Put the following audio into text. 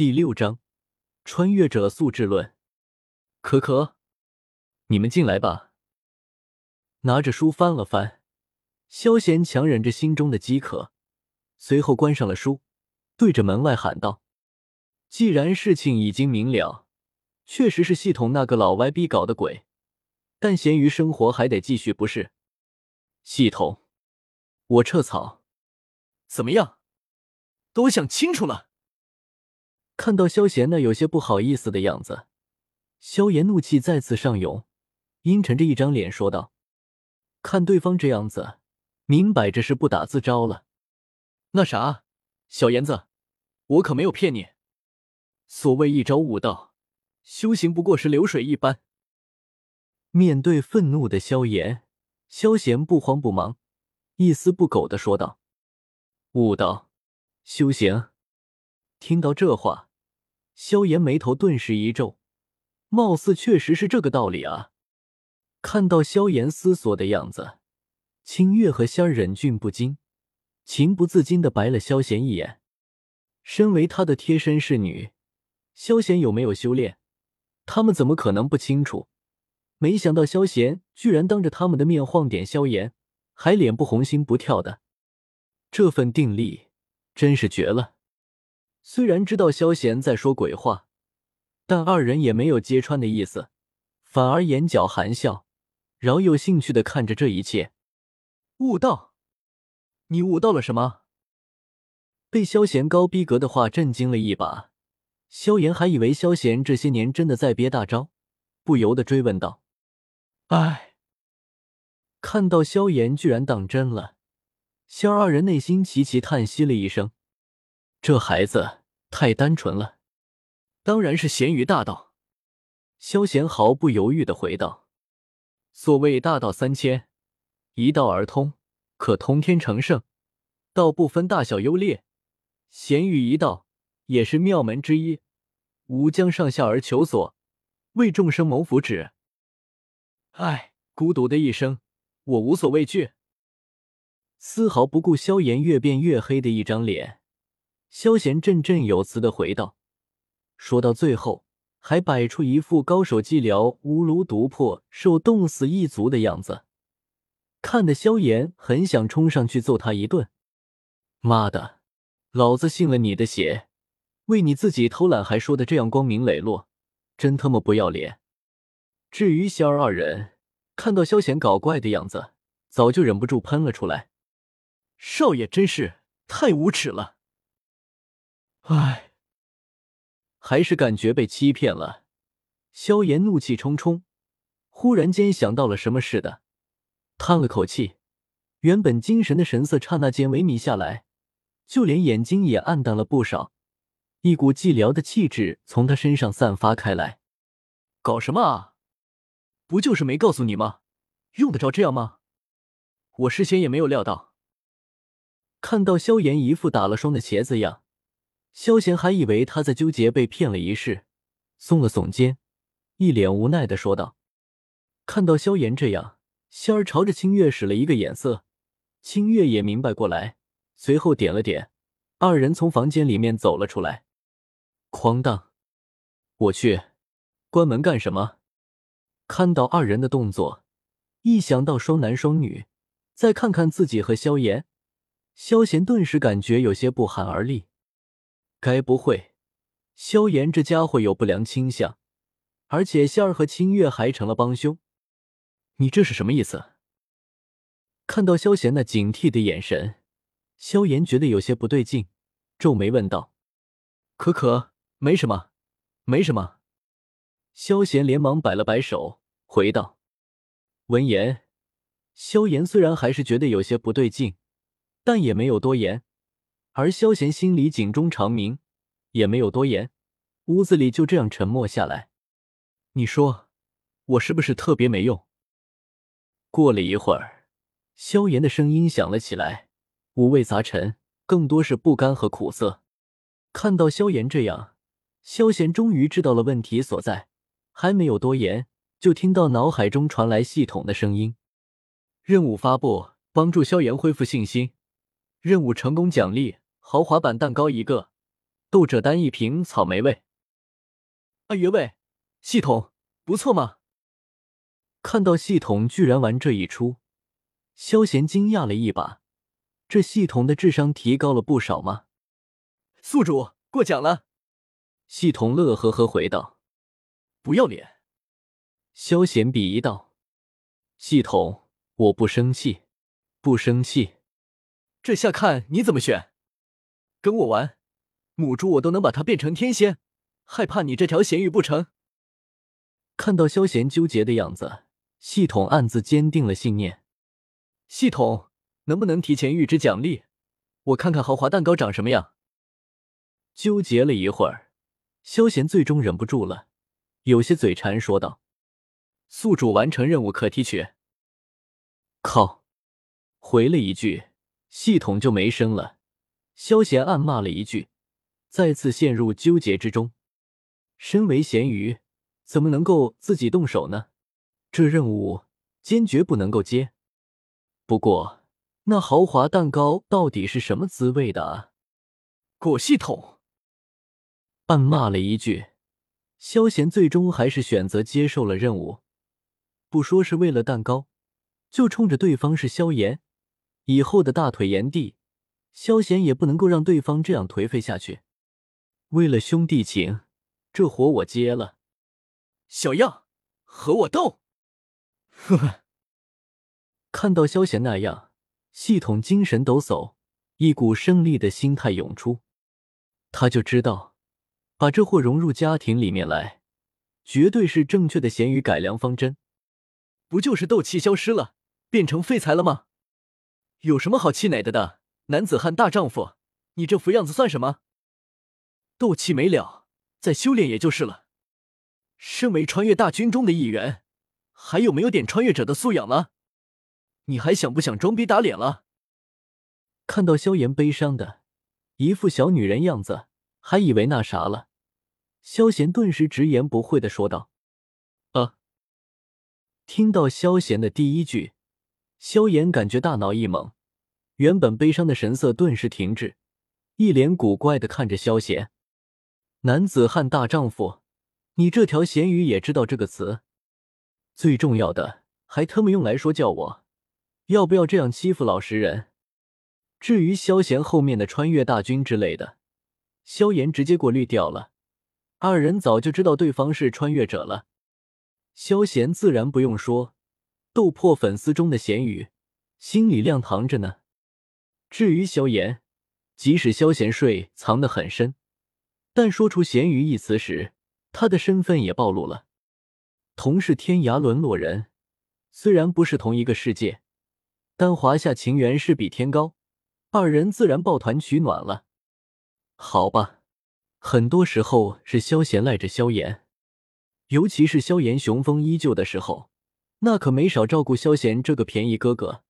第六章，穿越者素质论。可可，你们进来吧。拿着书翻了翻，萧贤强忍着心中的饥渴，随后关上了书，对着门外喊道：“既然事情已经明了，确实是系统那个老歪逼搞的鬼，但闲鱼生活还得继续，不是？系统，我撤草。怎么样？都想清楚了。”看到萧贤那有些不好意思的样子，萧炎怒气再次上涌，阴沉着一张脸说道。看对方这样子，明摆着是不打自招了。那啥，小炎子，我可没有骗你。所谓一招悟道，修行不过是流水一般。面对愤怒的萧炎，萧贤不慌不忙，一丝不苟的说道：“悟道，修行。”听到这话，萧炎眉头顿时一皱，貌似确实是这个道理啊。看到萧炎思索的样子，清月和仙儿忍俊不禁，情不自禁的白了萧炎一眼。身为他的贴身侍女，萧炎有没有修炼，他们怎么可能不清楚？没想到萧炎居然当着他们的面晃点萧炎，还脸不红心不跳的，这份定力真是绝了。虽然知道萧贤在说鬼话，但二人也没有揭穿的意思，反而眼角含笑。饶有兴趣的看着这一切，悟道？你悟到了什么？被萧贤高逼格的话震惊了一把，萧炎还以为萧贤这些年真的在憋大招，不由得追问道：“哎。”看到萧炎居然当真了，萧二人内心齐齐叹息了一声：“这孩子太单纯了。”当然是咸鱼大道。萧贤毫不犹豫的回道。所谓大道三千，一道而通，可通天成圣。道不分大小优劣，贤于一道也是妙门之一。吾将上下而求索，为众生谋福祉。唉，孤独的一生，我无所畏惧。丝毫不顾萧炎越变越黑的一张脸，萧贤振振有词的回道：“说到最后。”还摆出一副高手寂寥、无炉独破、受冻死一族的样子，看得萧炎很想冲上去揍他一顿。妈的，老子信了你的邪，为你自己偷懒还说的这样光明磊落，真他妈不要脸！至于萧儿二人，看到萧贤搞怪的样子，早就忍不住喷了出来。少爷真是太无耻了！唉。还是感觉被欺骗了，萧炎怒气冲冲，忽然间想到了什么似的，叹了口气，原本精神的神色刹那间萎靡下来，就连眼睛也暗淡了不少，一股寂寥的气质从他身上散发开来。搞什么啊？不就是没告诉你吗？用得着这样吗？我事先也没有料到。看到萧炎一副打了霜的茄子样。萧贤还以为他在纠结被骗了一事，耸了耸肩，一脸无奈的说道：“看到萧炎这样，仙儿朝着清月使了一个眼色，清月也明白过来，随后点了点，二人从房间里面走了出来。哐当！我去，关门干什么？看到二人的动作，一想到双男双女，再看看自己和萧炎，萧贤顿时感觉有些不寒而栗。该不会，萧炎这家伙有不良倾向，而且仙儿和清月还成了帮凶？你这是什么意思？看到萧炎那警惕的眼神，萧炎觉得有些不对劲，皱眉问道：“可可，没什么，没什么。”萧炎连忙摆了摆手，回道：“闻言，萧炎虽然还是觉得有些不对劲，但也没有多言。”而萧贤心里警钟长鸣，也没有多言，屋子里就这样沉默下来。你说我是不是特别没用？过了一会儿，萧炎的声音响了起来，五味杂陈，更多是不甘和苦涩。看到萧炎这样，萧贤终于知道了问题所在，还没有多言，就听到脑海中传来系统的声音：“任务发布，帮助萧炎恢复信心。”任务成功，奖励豪华版蛋糕一个，斗者丹一瓶草莓味。啊，原味，系统不错嘛！看到系统居然玩这一出，萧贤惊讶了一把。这系统的智商提高了不少吗？宿主过奖了。系统乐呵呵回道：“不要脸。”萧贤鄙夷道：“系统，我不生气，不生气。这下看你怎么选。跟我玩，母猪我都能把它变成天仙，害怕你这条咸鱼不成？”看到萧贤纠结的样子，系统暗自坚定了信念。系统。能不能提前预支奖励？我看看豪华蛋糕长什么样。纠结了一会儿，萧贤最终忍不住了，有些嘴馋，说道：“宿主完成任务可提取。”靠！回了一句，系统就没声了。萧贤暗骂了一句，再次陷入纠结之中。身为咸鱼，怎么能够自己动手呢？这任务坚决不能够接。不过。那豪华蛋糕到底是什么滋味的啊？果系统暗骂了一句，萧贤最终还是选择接受了任务。不说是为了蛋糕，就冲着对方是萧炎以后的大腿炎帝，萧贤也不能够让对方这样颓废下去。为了兄弟情，这活我接了。小样，和我斗！呵呵，看到萧贤那样。系统精神抖擞，一股胜利的心态涌出。他就知道，把这货融入家庭里面来，绝对是正确的咸鱼改良方针。不就是斗气消失了，变成废材了吗？有什么好气馁的的？男子汉大丈夫，你这副样子算什么？斗气没了，再修炼也就是了。身为穿越大军中的一员，还有没有点穿越者的素养了？你还想不想装逼打脸了？看到萧炎悲伤的一副小女人样子，还以为那啥了。萧贤顿时直言不讳的说道：“啊！”听到萧贤的第一句，萧炎感觉大脑一懵，原本悲伤的神色顿时停滞，一脸古怪的看着萧贤。男子汉大丈夫，你这条咸鱼也知道这个词？最重要的还特么用来说叫我？要不要这样欺负老实人？至于萧贤后面的穿越大军之类的，萧炎直接过滤掉了。二人早就知道对方是穿越者了。萧贤自然不用说，斗破粉丝中的咸鱼，心里亮堂着呢。至于萧炎，即使萧贤睡藏得很深，但说出“咸鱼”一词时，他的身份也暴露了。同是天涯沦落人，虽然不是同一个世界。但华夏情缘是比天高，二人自然抱团取暖了。好吧，很多时候是萧贤赖着萧炎，尤其是萧炎雄风依旧的时候，那可没少照顾萧贤这个便宜哥哥。